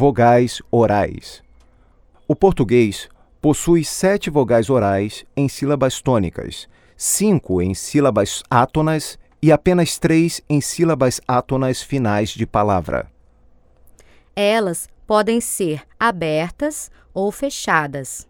Vogais orais. O português possui sete vogais orais em sílabas tônicas, cinco em sílabas átonas e apenas três em sílabas átonas finais de palavra. Elas podem ser abertas ou fechadas.